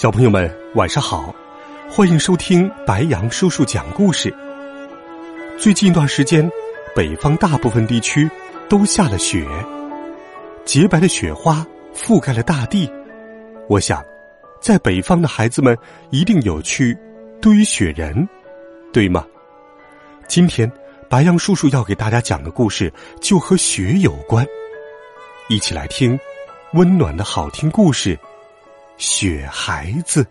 小朋友们，晚上好！欢迎收听白杨叔叔讲故事。最近一段时间，北方大部分地区都下了雪，洁白的雪花覆盖了大地。我想，在北方的孩子们一定有去堆雪人，对吗？今天，白杨叔叔要给大家讲的故事就和雪有关，一起来听温暖的好听故事。雪孩子，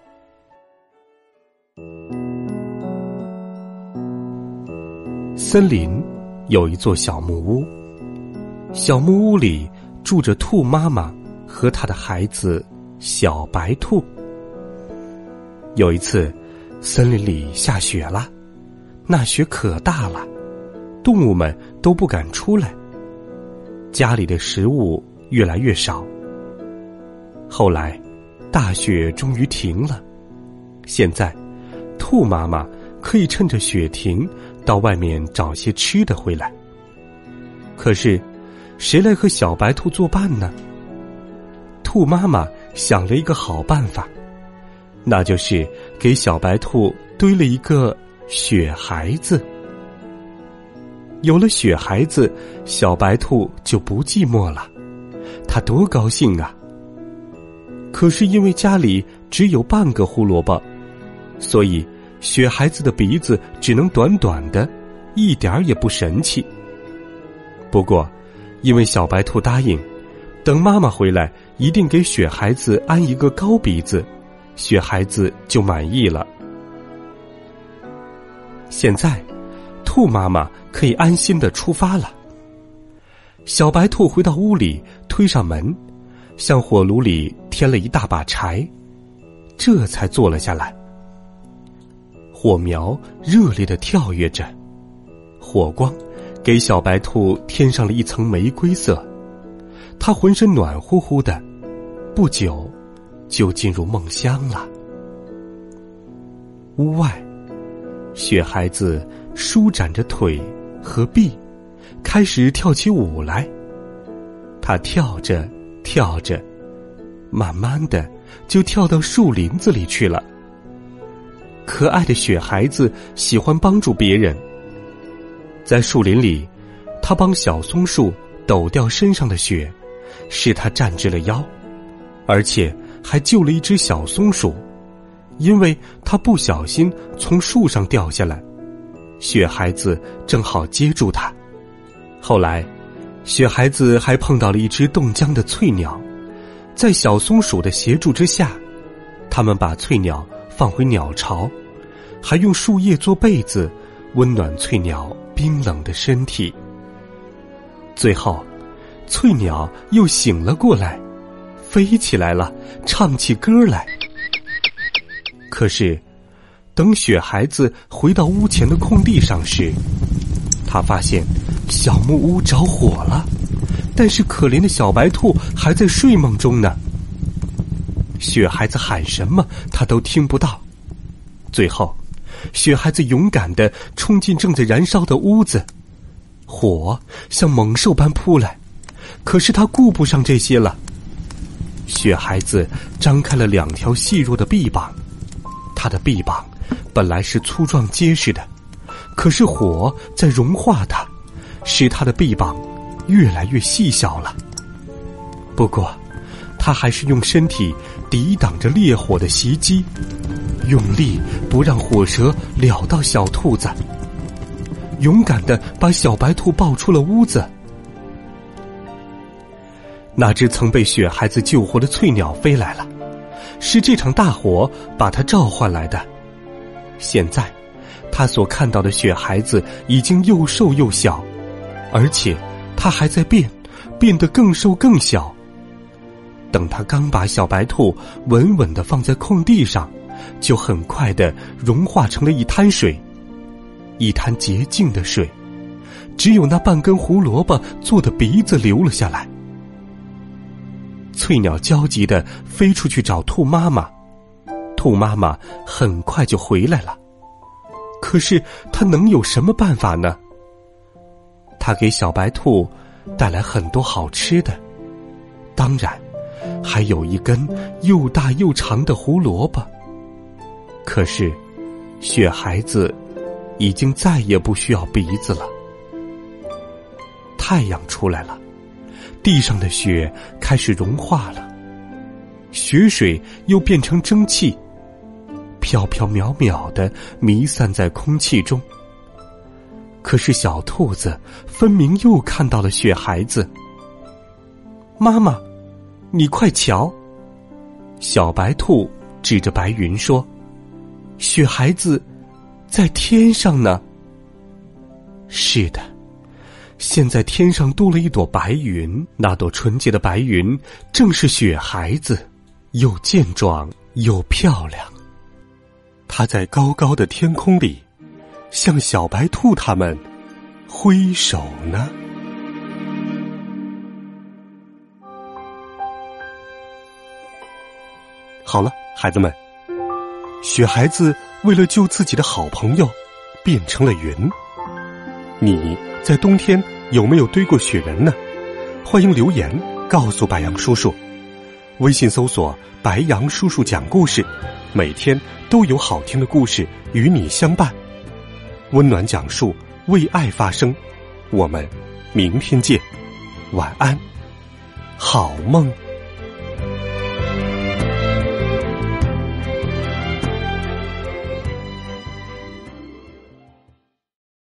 森林有一座小木屋，小木屋里住着兔妈妈和她的孩子小白兔。有一次，森林里下雪了，那雪可大了，动物们都不敢出来，家里的食物越来越少。后来。大雪终于停了，现在，兔妈妈可以趁着雪停，到外面找些吃的回来。可是，谁来和小白兔作伴呢？兔妈妈想了一个好办法，那就是给小白兔堆了一个雪孩子。有了雪孩子，小白兔就不寂寞了，它多高兴啊！可是因为家里只有半个胡萝卜，所以雪孩子的鼻子只能短短的，一点儿也不神气。不过，因为小白兔答应，等妈妈回来一定给雪孩子安一个高鼻子，雪孩子就满意了。现在，兔妈妈可以安心的出发了。小白兔回到屋里，推上门。向火炉里添了一大把柴，这才坐了下来。火苗热烈的跳跃着，火光给小白兔添上了一层玫瑰色，它浑身暖乎乎的，不久就进入梦乡了。屋外，雪孩子舒展着腿和臂，开始跳起舞来。他跳着。跳着，慢慢的就跳到树林子里去了。可爱的雪孩子喜欢帮助别人，在树林里，他帮小松树抖掉身上的雪，使它站直了腰，而且还救了一只小松鼠，因为他不小心从树上掉下来，雪孩子正好接住它。后来。雪孩子还碰到了一只冻僵的翠鸟，在小松鼠的协助之下，他们把翠鸟放回鸟巢，还用树叶做被子，温暖翠鸟冰冷的身体。最后，翠鸟又醒了过来，飞起来了，唱起歌来。可是，等雪孩子回到屋前的空地上时，他发现。小木屋着火了，但是可怜的小白兔还在睡梦中呢。雪孩子喊什么，他都听不到。最后，雪孩子勇敢的冲进正在燃烧的屋子，火像猛兽般扑来，可是他顾不上这些了。雪孩子张开了两条细弱的臂膀，他的臂膀本来是粗壮结实的，可是火在融化它。使他的臂膀越来越细小了。不过，他还是用身体抵挡着烈火的袭击，用力不让火舌燎到小兔子。勇敢的把小白兔抱出了屋子。那只曾被雪孩子救活的翠鸟飞来了，是这场大火把它召唤来的。现在，他所看到的雪孩子已经又瘦又小。而且，它还在变，变得更瘦更小。等他刚把小白兔稳稳的放在空地上，就很快的融化成了一滩水，一滩洁净的水，只有那半根胡萝卜做的鼻子流了下来。翠鸟焦急的飞出去找兔妈妈，兔妈妈很快就回来了。可是它能有什么办法呢？他给小白兔带来很多好吃的，当然还有一根又大又长的胡萝卜。可是，雪孩子已经再也不需要鼻子了。太阳出来了，地上的雪开始融化了，雪水又变成蒸汽。飘飘渺渺的弥散在空气中。可是小兔子分明又看到了雪孩子。妈妈，你快瞧！小白兔指着白云说：“雪孩子在天上呢。”是的，现在天上多了一朵白云，那朵纯洁的白云正是雪孩子，又健壮又漂亮。它在高高的天空里，向小白兔他们挥手呢。好了，孩子们，雪孩子为了救自己的好朋友，变成了云。你在冬天有没有堆过雪人呢？欢迎留言告诉白杨叔叔。微信搜索“白杨叔叔讲故事”，每天。都有好听的故事与你相伴，温暖讲述，为爱发声。我们明天见，晚安，好梦。